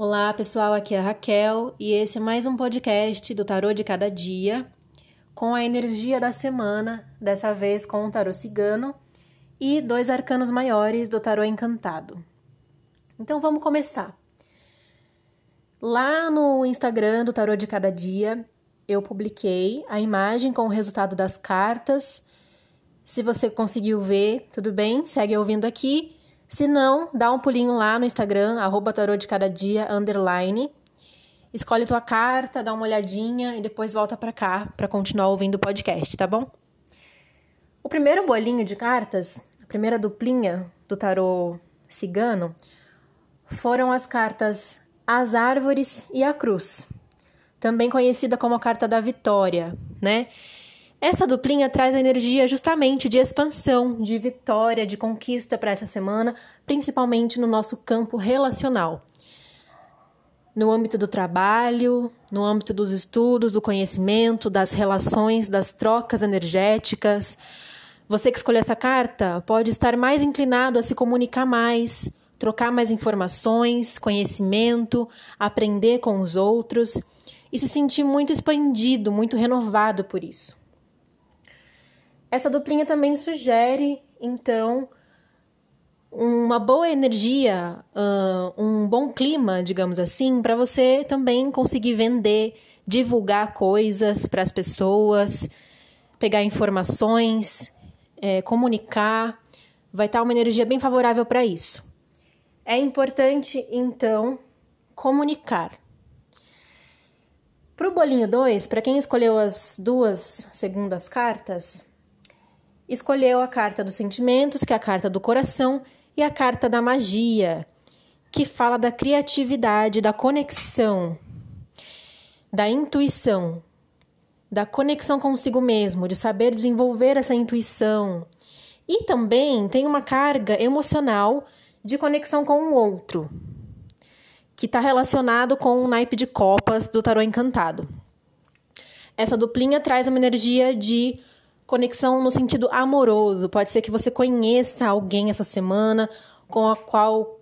Olá, pessoal, aqui é a Raquel e esse é mais um podcast do Tarô de Cada Dia com a energia da semana, dessa vez com o Tarô Cigano e dois arcanos maiores do Tarô Encantado. Então vamos começar. Lá no Instagram do Tarô de Cada Dia, eu publiquei a imagem com o resultado das cartas. Se você conseguiu ver, tudo bem, segue ouvindo aqui. Se não, dá um pulinho lá no Instagram, arroba tarô de cada dia, underline. Escolhe tua carta, dá uma olhadinha e depois volta para cá para continuar ouvindo o podcast, tá bom? O primeiro bolinho de cartas, a primeira duplinha do tarô cigano, foram as cartas As Árvores e a Cruz, também conhecida como a carta da vitória, né? Essa duplinha traz a energia justamente de expansão, de vitória, de conquista para essa semana, principalmente no nosso campo relacional. No âmbito do trabalho, no âmbito dos estudos, do conhecimento, das relações, das trocas energéticas. Você que escolheu essa carta pode estar mais inclinado a se comunicar mais, trocar mais informações, conhecimento, aprender com os outros e se sentir muito expandido, muito renovado por isso. Essa duplinha também sugere, então, uma boa energia, uh, um bom clima, digamos assim, para você também conseguir vender, divulgar coisas para as pessoas, pegar informações, é, comunicar. Vai estar tá uma energia bem favorável para isso. É importante, então, comunicar. Para o bolinho 2, para quem escolheu as duas segundas cartas, escolheu a carta dos sentimentos, que é a carta do coração, e a carta da magia, que fala da criatividade, da conexão, da intuição, da conexão consigo mesmo, de saber desenvolver essa intuição. E também tem uma carga emocional de conexão com o outro, que está relacionado com o naipe de copas do tarô encantado. Essa duplinha traz uma energia de Conexão no sentido amoroso. Pode ser que você conheça alguém essa semana com a qual,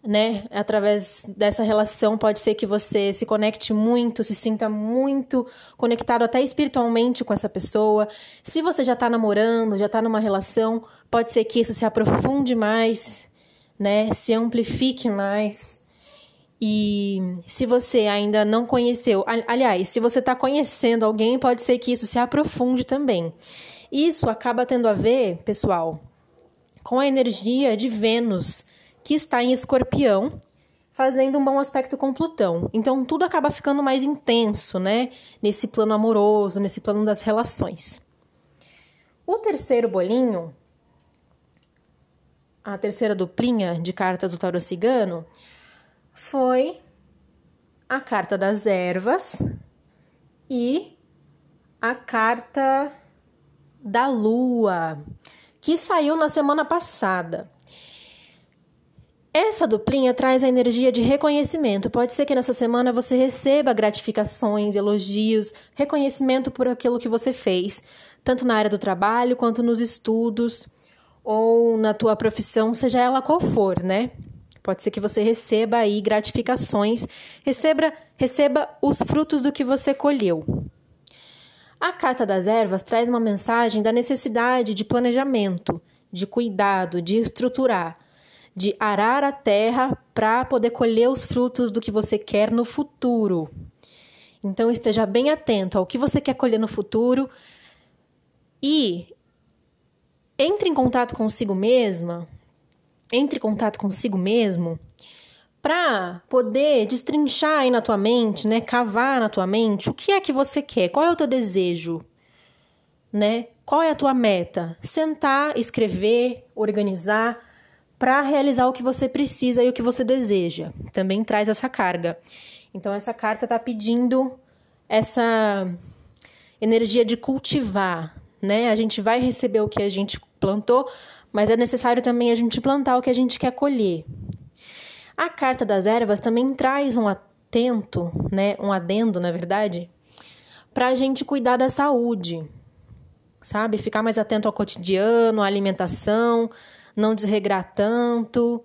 né, através dessa relação, pode ser que você se conecte muito, se sinta muito conectado até espiritualmente com essa pessoa. Se você já está namorando, já está numa relação, pode ser que isso se aprofunde mais, né, se amplifique mais. E se você ainda não conheceu, aliás, se você está conhecendo alguém, pode ser que isso se aprofunde também. Isso acaba tendo a ver, pessoal, com a energia de Vênus, que está em Escorpião, fazendo um bom aspecto com Plutão. Então tudo acaba ficando mais intenso, né? Nesse plano amoroso, nesse plano das relações. O terceiro bolinho, a terceira duplinha de cartas do tarot cigano, foi a carta das ervas e a carta da lua, que saiu na semana passada. Essa duplinha traz a energia de reconhecimento. Pode ser que nessa semana você receba gratificações, elogios, reconhecimento por aquilo que você fez, tanto na área do trabalho quanto nos estudos ou na tua profissão, seja ela qual for, né? Pode ser que você receba aí gratificações, receba, receba os frutos do que você colheu. A Carta das Ervas traz uma mensagem da necessidade de planejamento, de cuidado, de estruturar, de arar a terra para poder colher os frutos do que você quer no futuro. Então esteja bem atento ao que você quer colher no futuro e entre em contato consigo mesma entre em contato consigo mesmo para poder destrinchar aí na tua mente, né, cavar na tua mente o que é que você quer, qual é o teu desejo, né? Qual é a tua meta? Sentar, escrever, organizar para realizar o que você precisa e o que você deseja. Também traz essa carga. Então essa carta está pedindo essa energia de cultivar, né? A gente vai receber o que a gente plantou, mas é necessário também a gente plantar o que a gente quer colher. A carta das ervas também traz um atento, né, um adendo, na verdade, para a gente cuidar da saúde, sabe? Ficar mais atento ao cotidiano, à alimentação, não desregrar tanto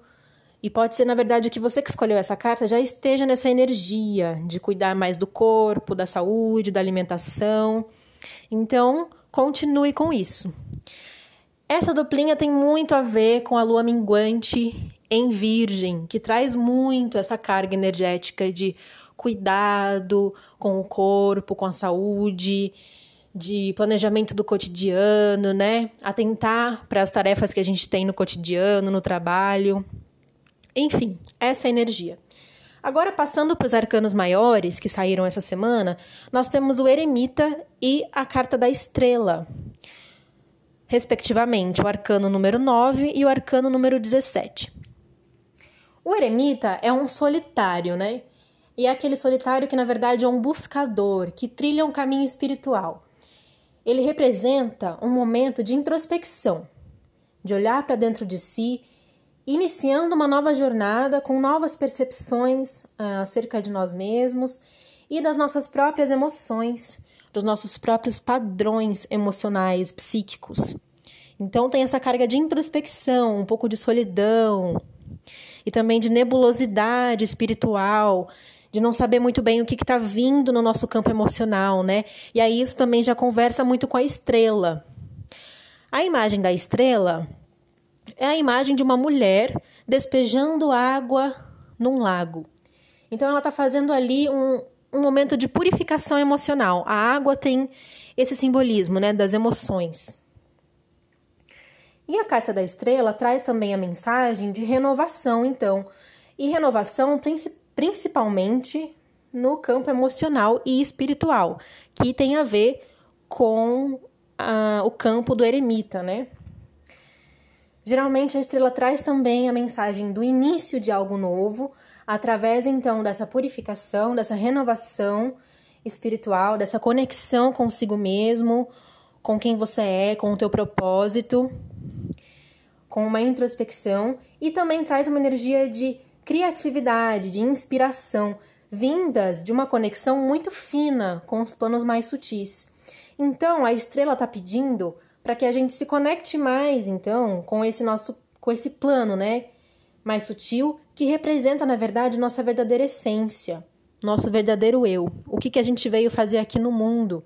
E pode ser, na verdade, que você que escolheu essa carta já esteja nessa energia de cuidar mais do corpo, da saúde, da alimentação. Então, continue com isso. Essa duplinha tem muito a ver com a lua minguante em Virgem, que traz muito essa carga energética de cuidado com o corpo, com a saúde, de planejamento do cotidiano, né? Atentar para as tarefas que a gente tem no cotidiano, no trabalho. Enfim, essa é energia. Agora, passando para os arcanos maiores que saíram essa semana, nós temos o Eremita e a Carta da Estrela, respectivamente, o arcano número 9 e o arcano número 17. O Eremita é um solitário, né? E é aquele solitário que, na verdade, é um buscador, que trilha um caminho espiritual. Ele representa um momento de introspecção, de olhar para dentro de si iniciando uma nova jornada com novas percepções uh, acerca de nós mesmos e das nossas próprias emoções, dos nossos próprios padrões emocionais, psíquicos. Então tem essa carga de introspecção, um pouco de solidão e também de nebulosidade espiritual, de não saber muito bem o que está vindo no nosso campo emocional, né? E aí isso também já conversa muito com a estrela. A imagem da estrela é a imagem de uma mulher despejando água num lago. Então ela está fazendo ali um, um momento de purificação emocional. A água tem esse simbolismo né, das emoções. E a carta da estrela traz também a mensagem de renovação, então. E renovação principalmente no campo emocional e espiritual, que tem a ver com uh, o campo do eremita, né? Geralmente a estrela traz também a mensagem do início de algo novo, através então dessa purificação, dessa renovação espiritual, dessa conexão consigo mesmo, com quem você é, com o teu propósito, com uma introspecção e também traz uma energia de criatividade, de inspiração, vindas de uma conexão muito fina com os planos mais sutis. Então, a estrela está pedindo para que a gente se conecte mais, então, com esse nosso com esse plano, né, mais sutil, que representa, na verdade, nossa verdadeira essência, nosso verdadeiro eu. O que, que a gente veio fazer aqui no mundo,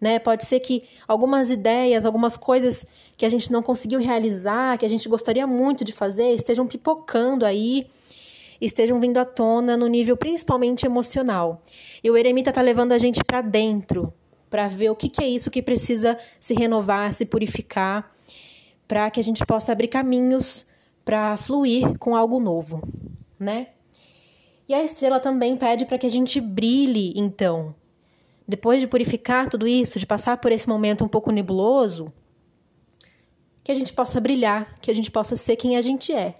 né? Pode ser que algumas ideias, algumas coisas que a gente não conseguiu realizar, que a gente gostaria muito de fazer, estejam pipocando aí, estejam vindo à tona no nível principalmente emocional. E o eremita está levando a gente para dentro, para ver o que, que é isso que precisa se renovar, se purificar, para que a gente possa abrir caminhos para fluir com algo novo, né? E a estrela também pede para que a gente brilhe, então. Depois de purificar tudo isso, de passar por esse momento um pouco nebuloso, que a gente possa brilhar, que a gente possa ser quem a gente é,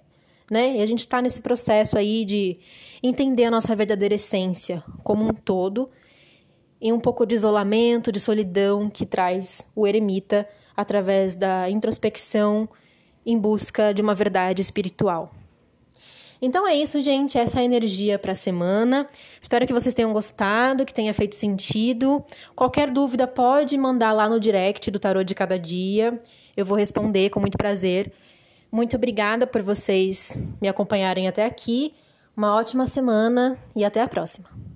né? E a gente está nesse processo aí de entender a nossa verdadeira essência como um todo em um pouco de isolamento, de solidão que traz o eremita através da introspecção em busca de uma verdade espiritual. Então é isso, gente. Essa é a energia para a semana. Espero que vocês tenham gostado, que tenha feito sentido. Qualquer dúvida pode mandar lá no direct do Tarô de Cada Dia. Eu vou responder com muito prazer. Muito obrigada por vocês me acompanharem até aqui. Uma ótima semana e até a próxima.